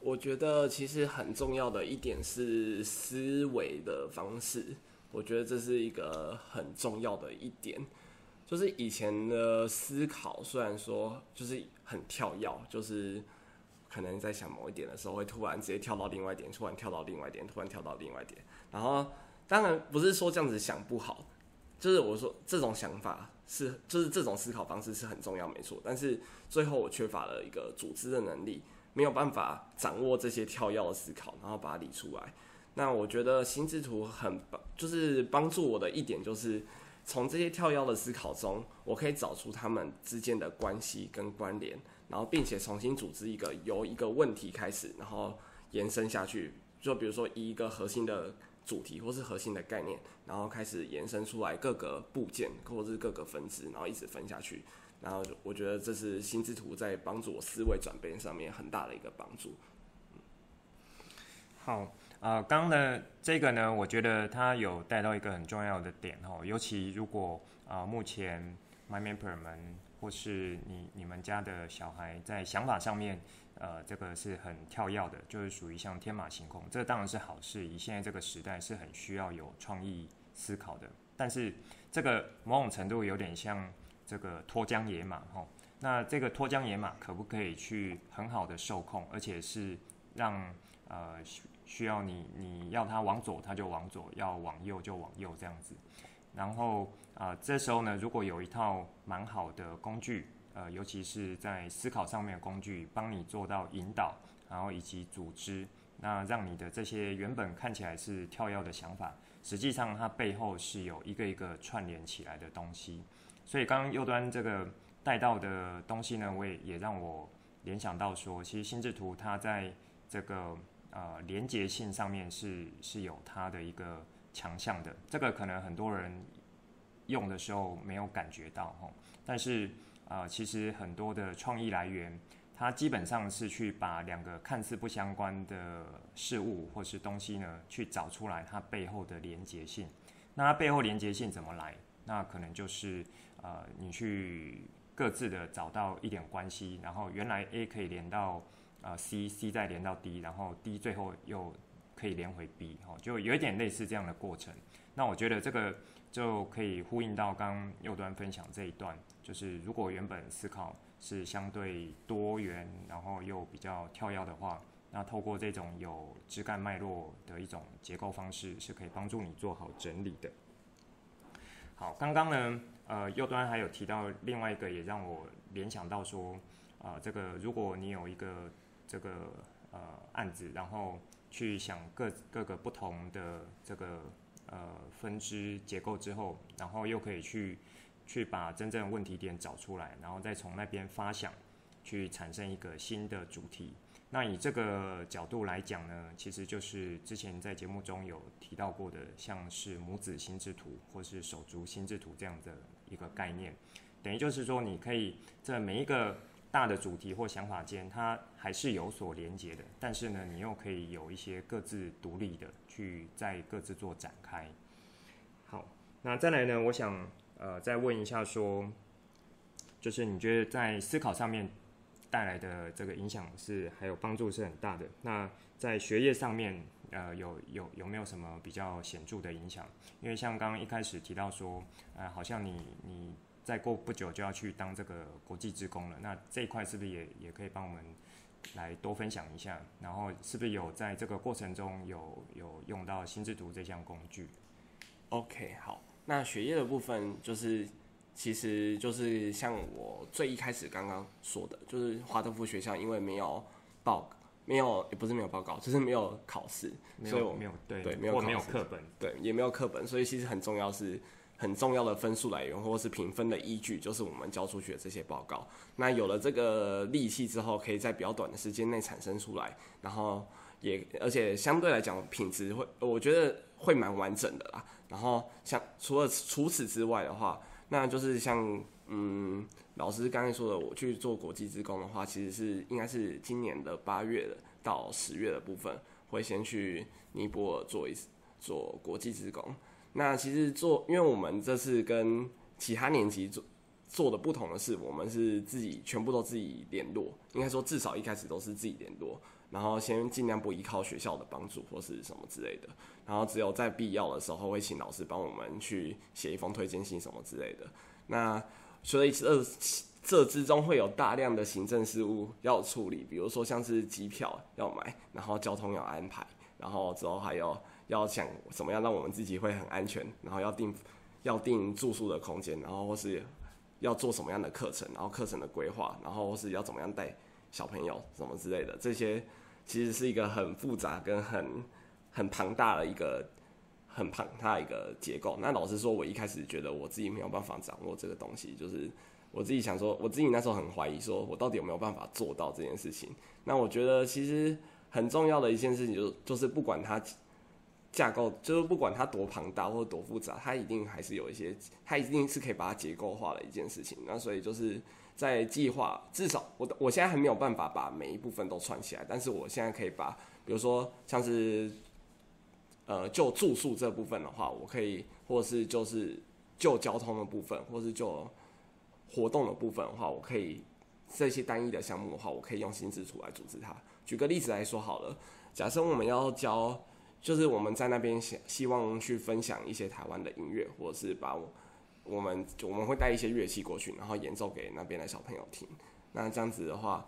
我觉得其实很重要的一点是思维的方式，我觉得这是一个很重要的一点。就是以前的思考虽然说就是很跳跃，就是。可能在想某一点的时候，会突然直接跳到另外一点，突然跳到另外一点，突然跳到另外一点。然后，当然不是说这样子想不好，就是我说这种想法是，就是这种思考方式是很重要，没错。但是最后我缺乏了一个组织的能力，没有办法掌握这些跳跃的思考，然后把它理出来。那我觉得心智图很帮，就是帮助我的一点就是，从这些跳跃的思考中，我可以找出他们之间的关系跟关联。然后，并且重新组织一个由一个问题开始，然后延伸下去。就比如说，以一个核心的主题或是核心的概念，然后开始延伸出来各个部件或者是各个分支，然后一直分下去。然后，我觉得这是心智图在帮助我思维转变上面很大的一个帮助。好，呃，刚刚的这个呢，我觉得它有带到一个很重要的点哈，尤其如果啊、目前 MyMapper 们。或是你你们家的小孩在想法上面，呃，这个是很跳跃的，就是属于像天马行空，这当然是好事。以现在这个时代是很需要有创意思考的，但是这个某种程度有点像这个脱缰野马哈。那这个脱缰野马可不可以去很好的受控，而且是让呃需要你你要它往左它就往左，要往右就往右这样子，然后。啊、呃，这时候呢，如果有一套蛮好的工具，呃，尤其是在思考上面的工具，帮你做到引导，然后以及组织，那让你的这些原本看起来是跳跃的想法，实际上它背后是有一个一个串联起来的东西。所以刚刚右端这个带到的东西呢，我也也让我联想到说，其实心智图它在这个呃连接性上面是是有它的一个强项的。这个可能很多人用的时候没有感觉到哈，但是呃其实很多的创意来源，它基本上是去把两个看似不相关的事物或是东西呢，去找出来它背后的连接性。那它背后连接性怎么来？那可能就是呃你去。各自的找到一点关系，然后原来 A 可以连到呃 C，C 再连到 D，然后 D 最后又可以连回 B，哦，就有一点类似这样的过程。那我觉得这个就可以呼应到刚右端分享这一段，就是如果原本思考是相对多元，然后又比较跳跃的话，那透过这种有枝干脉络的一种结构方式，是可以帮助你做好整理的。好，刚刚呢，呃，右端还有提到另外一个，也让我联想到说，啊、这个如果你有一个这个呃案子，然后去想各各个不同的这个呃分支结构之后，然后又可以去去把真正问题点找出来，然后再从那边发想，去产生一个新的主题。那以这个角度来讲呢，其实就是之前在节目中有提到过的，像是母子心智图或是手足心智图这样的一个概念，等于就是说，你可以这每一个大的主题或想法间，它还是有所连接的，但是呢，你又可以有一些各自独立的去在各自做展开。好，那再来呢，我想呃再问一下说，就是你觉得在思考上面，带来的这个影响是还有帮助是很大的。那在学业上面，呃，有有有没有什么比较显著的影响？因为像刚刚一开始提到说，呃，好像你你再过不久就要去当这个国际职工了。那这一块是不是也也可以帮我们来多分享一下？然后是不是有在这个过程中有有用到心智图这项工具？OK，好，那学业的部分就是。其实就是像我最一开始刚刚说的，就是华德福学校因为没有报，没有也不是没有报告，就是没有考试，所以我没有对对没有没有课本，对也没有课本，所以其实很重要是很重要的分数来源或是评分的依据，就是我们交出去的这些报告。那有了这个利器之后，可以在比较短的时间内产生出来，然后也而且相对来讲品质会，我觉得会蛮完整的啦。然后像除了除此之外的话。那就是像嗯，老师刚才说的，我去做国际职工的话，其实是应该是今年的八月到十月的部分，会先去尼泊尔做一次做国际职工。那其实做，因为我们这次跟其他年级做做的不同的是，我们是自己全部都自己联络，应该说至少一开始都是自己联络。然后先尽量不依靠学校的帮助或是什么之类的，然后只有在必要的时候会请老师帮我们去写一封推荐信什么之类的。那所以这这之中会有大量的行政事务要处理，比如说像是机票要买，然后交通要安排，然后之后还有要想怎么样让我们自己会很安全，然后要定要定住宿的空间，然后或是要做什么样的课程，然后课程的规划，然后或是要怎么样带。小朋友什么之类的，这些其实是一个很复杂跟很很庞大的一个很庞大的一个结构。那老实说，我一开始觉得我自己没有办法掌握这个东西，就是我自己想说，我自己那时候很怀疑，说我到底有没有办法做到这件事情。那我觉得其实很重要的一件事情，就就是不管它架构，就是不管它多庞大或者多复杂，它一定还是有一些，它一定是可以把它结构化的一件事情。那所以就是。在计划，至少我我现在还没有办法把每一部分都串起来，但是我现在可以把，比如说像是，呃，就住宿这部分的话，我可以，或是就是就交通的部分，或是就活动的部分的话，我可以这些单一的项目的话，我可以用心智图来组织它。举个例子来说好了，假设我们要教，就是我们在那边想希望去分享一些台湾的音乐，或者是把我。我们我们会带一些乐器过去，然后演奏给那边的小朋友听。那这样子的话，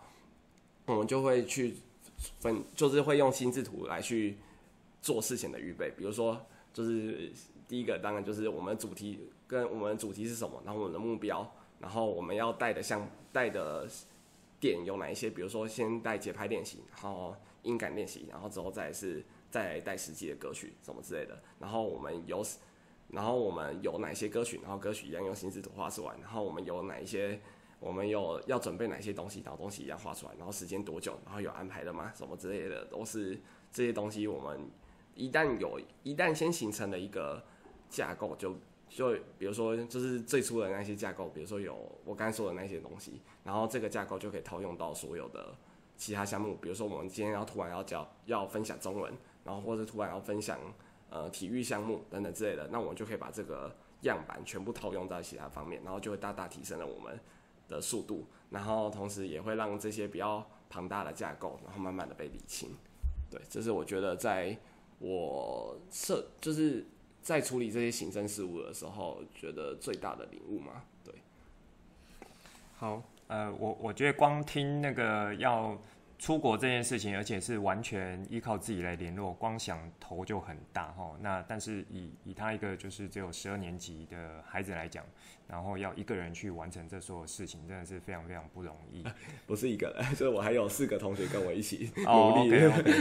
我们就会去分，就是会用心智图来去做事前的预备。比如说，就是第一个当然就是我们主题跟我们主题是什么，然后我们的目标，然后我们要带的像带的点有哪一些？比如说先带节拍练习，然后音感练习，然后之后再是再来带实际的歌曲什么之类的。然后我们有。然后我们有哪些歌曲？然后歌曲一样用心智图画出来。然后我们有哪一些我们有要准备哪些东西，然后东西一样画出来，然后时间多久，然后有安排的吗？什么之类的，都是这些东西。我们一旦有，一旦先形成了一个架构，就就比如说就是最初的那些架构，比如说有我刚才说的那些东西，然后这个架构就可以套用到所有的其他项目。比如说我们今天要突然要教要分享中文，然后或者突然要分享呃体育项目等等之类的，那我们就可以把这个样板全部套用在其他方面，然后就会大大提升了我们的速度，然后同时也会让这些比较庞大的架构，然后慢慢的被理清。对，这是我觉得在我设就是在处理这些行政事务的时候，觉得最大的领悟嘛。对。好，呃，我我觉得光听那个要。出国这件事情，而且是完全依靠自己来联络，光想头就很大哈。那但是以以他一个就是只有十二年级的孩子来讲，然后要一个人去完成这所有事情，真的是非常非常不容易。不是一个人，就是我还有四个同学跟我一起努力。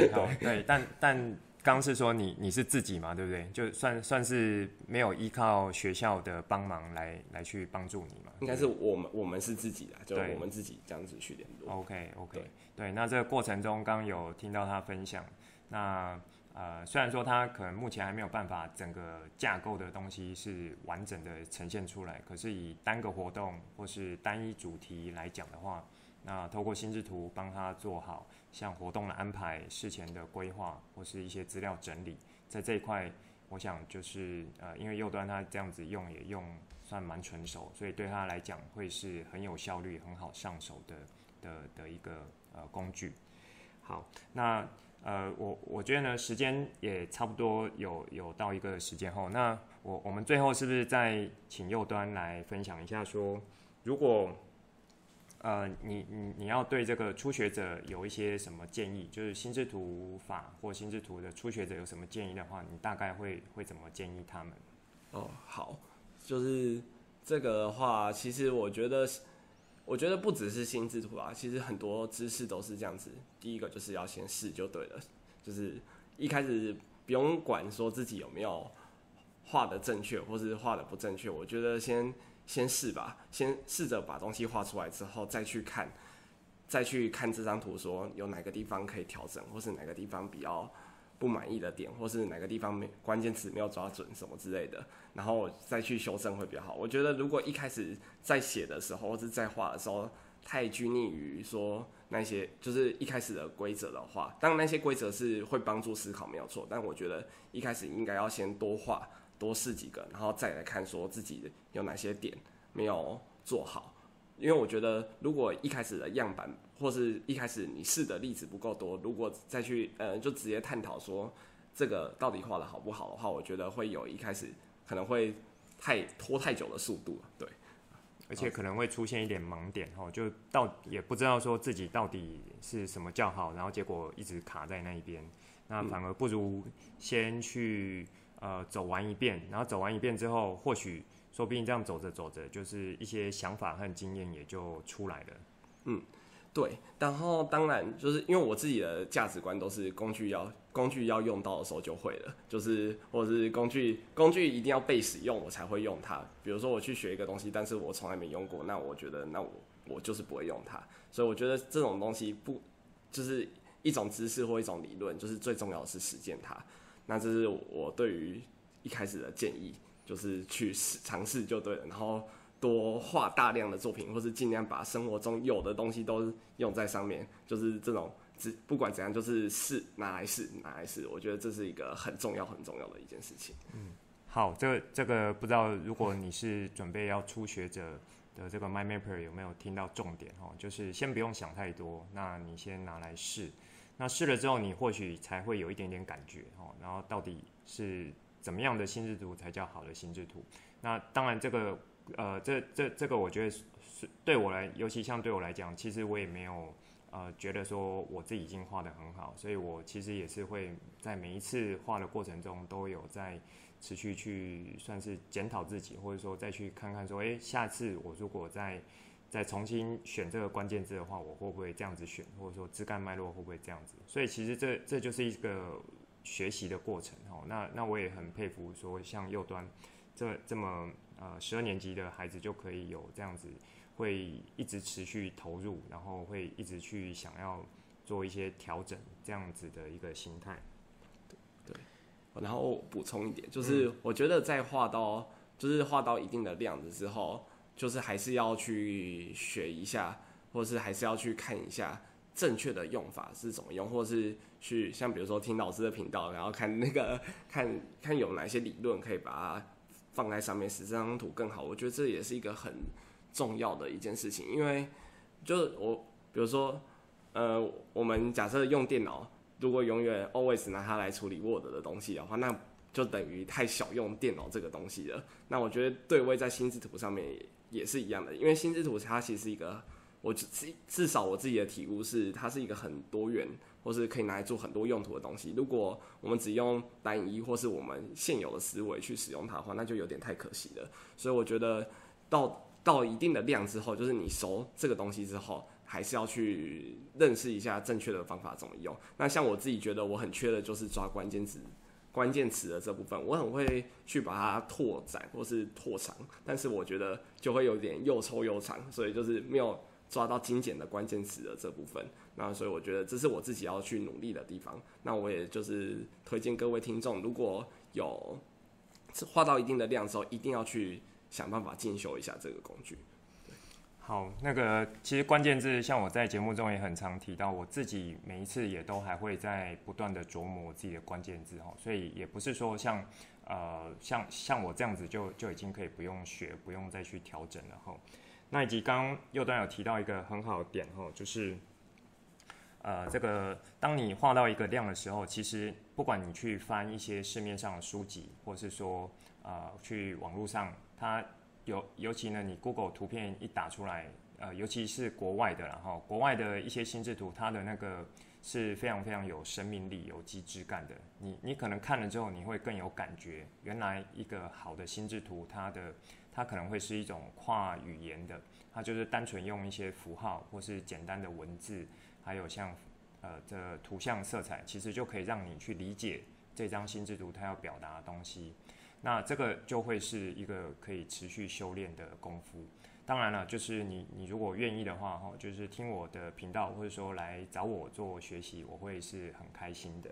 对，但但。刚是说你你是自己嘛，对不对？就算算是没有依靠学校的帮忙来来去帮助你嘛。应该是我们我们是自己的，就我们自己这样子去联络。OK OK 对，对，那这个过程中刚有听到他分享，那呃虽然说他可能目前还没有办法整个架构的东西是完整的呈现出来，可是以单个活动或是单一主题来讲的话，那透过心智图帮他做好。像活动的安排、事前的规划或是一些资料整理，在这一块，我想就是呃，因为右端他这样子用也用算蛮纯熟，所以对他来讲会是很有效率、很好上手的的的一个呃工具。好，那呃我我觉得呢，时间也差不多有有到一个时间后，那我我们最后是不是再请右端来分享一下说，如果呃，你你你要对这个初学者有一些什么建议？就是心智图法或心智图的初学者有什么建议的话，你大概会会怎么建议他们？哦，好，就是这个的话，其实我觉得，我觉得不只是心智图啊，其实很多知识都是这样子。第一个就是要先试就对了，就是一开始不用管说自己有没有画的正确，或是画的不正确。我觉得先。先试吧，先试着把东西画出来之后，再去看，再去看这张图，说有哪个地方可以调整，或是哪个地方比较不满意的点，或是哪个地方没关键词没有抓准什么之类的，然后再去修正会比较好。我觉得如果一开始在写的时候，或是在画的时候，太拘泥于说那些就是一开始的规则的话，当然那些规则是会帮助思考没有错，但我觉得一开始应该要先多画。多试几个，然后再来看说自己有哪些点没有做好。因为我觉得，如果一开始的样板或是一开始你试的例子不够多，如果再去呃就直接探讨说这个到底画的好不好的话，我觉得会有一开始可能会太拖太久的速度。对，而且可能会出现一点盲点哦，就到也不知道说自己到底是什么叫好，然后结果一直卡在那一边，那反而不如先去。呃，走完一遍，然后走完一遍之后，或许说不定这样走着走着，就是一些想法和经验也就出来了。嗯，对。然后当然就是因为我自己的价值观都是工具要工具要用到的时候就会了，就是或者是工具工具一定要被使用我才会用它。比如说我去学一个东西，但是我从来没用过，那我觉得那我我就是不会用它。所以我觉得这种东西不就是一种知识或一种理论，就是最重要的是实践它。那这是我对于一开始的建议，就是去试尝试就对了，然后多画大量的作品，或是尽量把生活中有的东西都用在上面，就是这种，只不管怎样，就是试拿来试拿来试，我觉得这是一个很重要很重要的一件事情。嗯，好，这个这个不知道如果你是准备要初学者的这个 My Mapper 有没有听到重点哦？就是先不用想太多，那你先拿来试。那试了之后，你或许才会有一点点感觉哦。然后到底是怎么样的心智图才叫好的心智图？那当然，这个呃，这这这个，我觉得是对我来，尤其像对我来讲，其实我也没有呃觉得说我自己已经画得很好，所以我其实也是会在每一次画的过程中都有在持续去算是检讨自己，或者说再去看看说，诶，下次我如果在再重新选这个关键字的话，我会不会这样子选，或者说枝干脉络会不会这样子？所以其实这这就是一个学习的过程哦。那那我也很佩服说像右端这这么呃十二年级的孩子就可以有这样子会一直持续投入，然后会一直去想要做一些调整，这样子的一个心态。对，然后补充一点，就是我觉得在画到就是画到一定的量的时候，就是还是要去学一下，或是还是要去看一下。正确的用法是怎么用，或是去像比如说听老师的频道，然后看那个看看有哪些理论可以把它放在上面，使这张图更好。我觉得这也是一个很重要的一件事情，因为就是我比如说呃，我们假设用电脑，如果永远 always 拿它来处理 Word 的东西的话，那就等于太小用电脑这个东西了。那我觉得对位在心智图上面也是一样的，因为心智图它其实一个。我至至少我自己的体悟是，它是一个很多元，或是可以拿来做很多用途的东西。如果我们只用单一或是我们现有的思维去使用它的话，那就有点太可惜了。所以我觉得到到一定的量之后，就是你熟这个东西之后，还是要去认识一下正确的方法怎么用。那像我自己觉得我很缺的就是抓关键词、关键词的这部分，我很会去把它拓展或是拓长，但是我觉得就会有点又臭又长，所以就是没有。抓到精简的关键词的这部分，那所以我觉得这是我自己要去努力的地方。那我也就是推荐各位听众，如果有画到一定的量之后，一定要去想办法进修一下这个工具。好，那个其实关键字，像我在节目中也很常提到，我自己每一次也都还会在不断的琢磨自己的关键字哈，所以也不是说像呃像像我这样子就就已经可以不用学，不用再去调整了哈。那以及刚刚右端有提到一个很好的点哈，就是，呃，这个当你画到一个量的时候，其实不管你去翻一些市面上的书籍，或是说呃去网络上，它尤尤其呢，你 Google 图片一打出来，呃，尤其是国外的，然后国外的一些心智图，它的那个是非常非常有生命力、有机质感的。你你可能看了之后，你会更有感觉，原来一个好的心智图，它的。它可能会是一种跨语言的，它就是单纯用一些符号或是简单的文字，还有像呃这图像色彩，其实就可以让你去理解这张心智图它要表达的东西。那这个就会是一个可以持续修炼的功夫。当然了，就是你你如果愿意的话，哈，就是听我的频道或者说来找我做学习，我会是很开心的。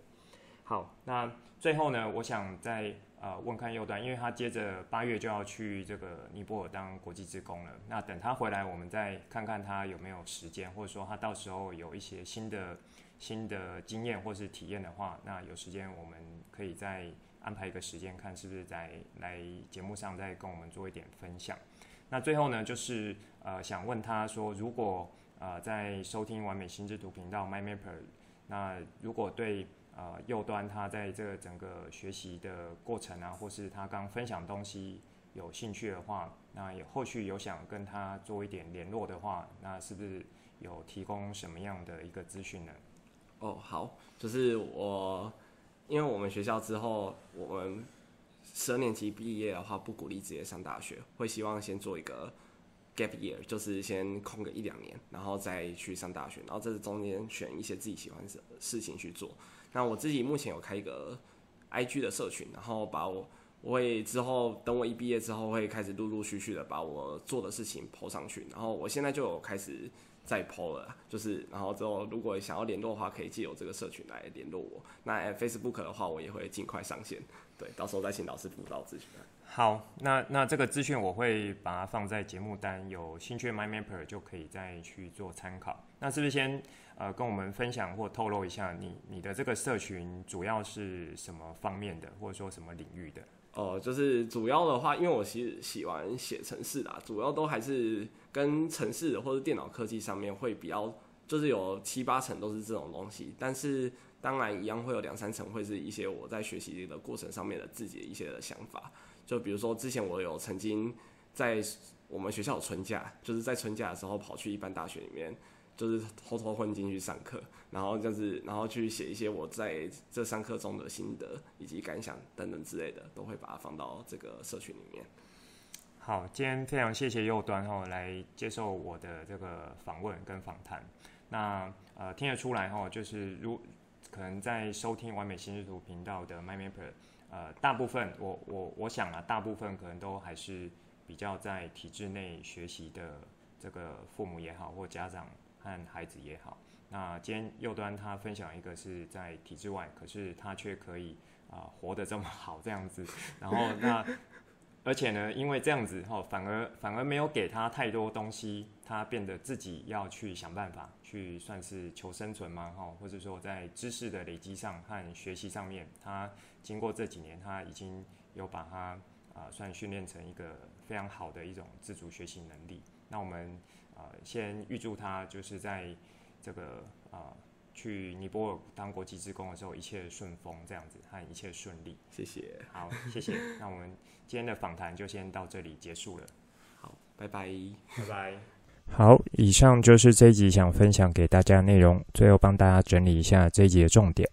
好，那最后呢，我想再呃问看右端，因为他接着八月就要去这个尼泊尔当国际职工了。那等他回来，我们再看看他有没有时间，或者说他到时候有一些新的新的经验或是体验的话，那有时间我们可以再安排一个时间，看是不是在来节目上再跟我们做一点分享。那最后呢，就是呃想问他说，如果呃在收听完美心智图频道 My Mapper，那如果对呃，右端他在这个整个学习的过程啊，或是他刚分享东西有兴趣的话，那有后续有想跟他做一点联络的话，那是不是有提供什么样的一个资讯呢？哦，好，就是我，因为我们学校之后，我们十二年级毕业的话，不鼓励直接上大学，会希望先做一个 gap year，就是先空个一两年，然后再去上大学，然后这是中间选一些自己喜欢的事情去做。那我自己目前有开一个 IG 的社群，然后把我我会之后等我一毕业之后会开始陆陆续续的把我做的事情 po 上去，然后我现在就有开始再 po 了，就是然后之后如果想要联络的话，可以借由这个社群来联络我。那 Facebook 的话，我也会尽快上线，对，到时候再请老师辅导咨询。好，那那这个资讯我会把它放在节目单，有兴趣的 My Mapper 就可以再去做参考。那是不是先呃跟我们分享或透露一下你你的这个社群主要是什么方面的，或者说什么领域的？哦、就是主要的话，因为我其实喜欢写程式啦，主要都还是跟程式或者电脑科技上面会比较，就是有七八成都是这种东西，但是当然一样会有两三成会是一些我在学习的过程上面的自己的一些的想法。就比如说，之前我有曾经在我们学校有春假，就是在春假的时候跑去一般大学里面，就是偷偷混进去上课，然后就是然后去写一些我在这上课中的心得以及感想等等之类的，都会把它放到这个社群里面。好，今天非常谢谢右端哈来接受我的这个访问跟访谈。那呃听得出来哈，就是如可能在收听完美心智图频道的 My Mapper。呃，大部分我我我想啊，大部分可能都还是比较在体制内学习的这个父母也好，或家长和孩子也好。那今天右端他分享一个是在体制外，可是他却可以啊、呃、活得这么好这样子。然后 那而且呢，因为这样子哈，反而反而没有给他太多东西，他变得自己要去想办法去算是求生存嘛哈，或者说在知识的累积上和学习上面，他经过这几年他已经有把他啊、呃、算训练成一个非常好的一种自主学习能力。那我们啊、呃、先预祝他就是在。这个啊、呃，去尼泊尔当国际职工的时候，一切顺风，这样子和一切顺利。谢谢。好，谢谢。那我们今天的访谈就先到这里结束了。好，拜拜，拜拜。好，以上就是这一集想分享给大家的内容。最后帮大家整理一下这一集的重点。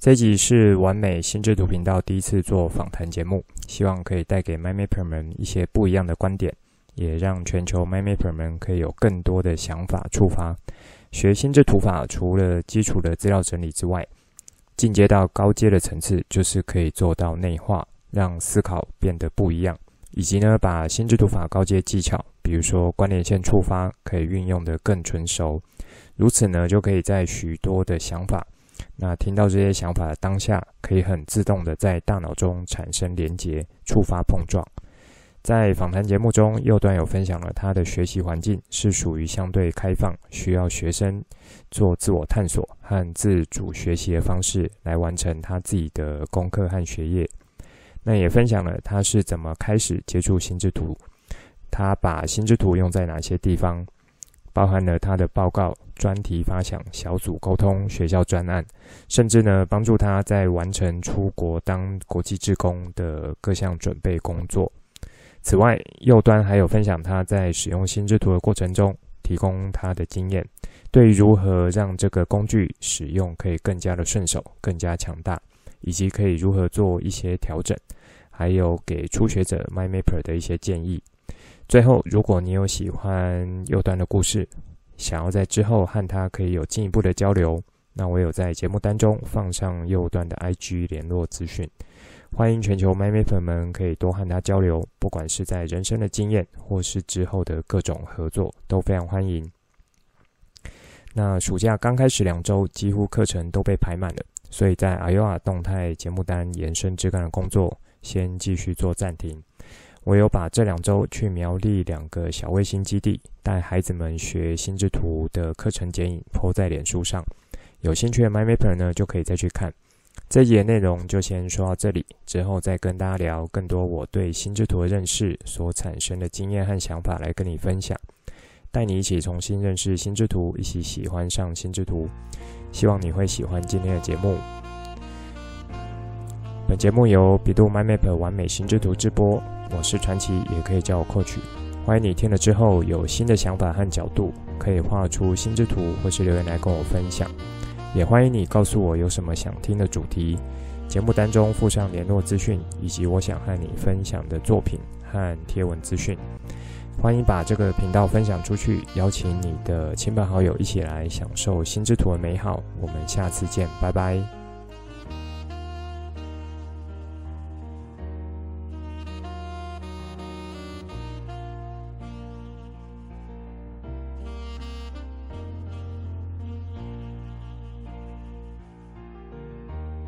这一集是完美心智图频道第一次做访谈节目，希望可以带给 MyMapper 们一些不一样的观点，也让全球 m y m a p e r 们可以有更多的想法触发。学心智图法，除了基础的资料整理之外，进阶到高阶的层次，就是可以做到内化，让思考变得不一样，以及呢，把心智图法高阶技巧，比如说关联线触发，可以运用得更纯熟。如此呢，就可以在许多的想法，那听到这些想法的当下，可以很自动的在大脑中产生连结，触发碰撞。在访谈节目中，右端有分享了他的学习环境是属于相对开放，需要学生做自我探索和自主学习的方式来完成他自己的功课和学业。那也分享了他是怎么开始接触心智图，他把心智图用在哪些地方，包含了他的报告、专题发想、小组沟通、学校专案，甚至呢帮助他在完成出国当国际志工的各项准备工作。此外，右端还有分享他在使用心智图的过程中，提供他的经验，对于如何让这个工具使用可以更加的顺手、更加强大，以及可以如何做一些调整，还有给初学者 MyMapper 的一些建议。最后，如果你有喜欢右端的故事，想要在之后和他可以有进一步的交流，那我有在节目当中放上右端的 IG 联络资讯。欢迎全球 MyMaper 们可以多和他交流，不管是在人生的经验，或是之后的各种合作，都非常欢迎。那暑假刚开始两周，几乎课程都被排满了，所以在 AYOA 动态节目单延伸枝干的工作，先继续做暂停。我有把这两周去苗栗两个小卫星基地，带孩子们学心智图的课程剪影，po 在脸书上，有兴趣的 MyMapper 呢，就可以再去看。这一集的内容就先说到这里，之后再跟大家聊更多我对心智图的认识所产生的经验和想法来跟你分享，带你一起重新认识心智图，一起喜欢上心智图。希望你会喜欢今天的节目。本节目由百度 MyMap 完美心智图制播，我是传奇，也可以叫我 Coach。欢迎你听了之后有新的想法和角度，可以画出心智图，或是留言来跟我分享。也欢迎你告诉我有什么想听的主题，节目单中附上联络资讯以及我想和你分享的作品和贴文资讯。欢迎把这个频道分享出去，邀请你的亲朋好友一起来享受心之图的美好。我们下次见，拜拜。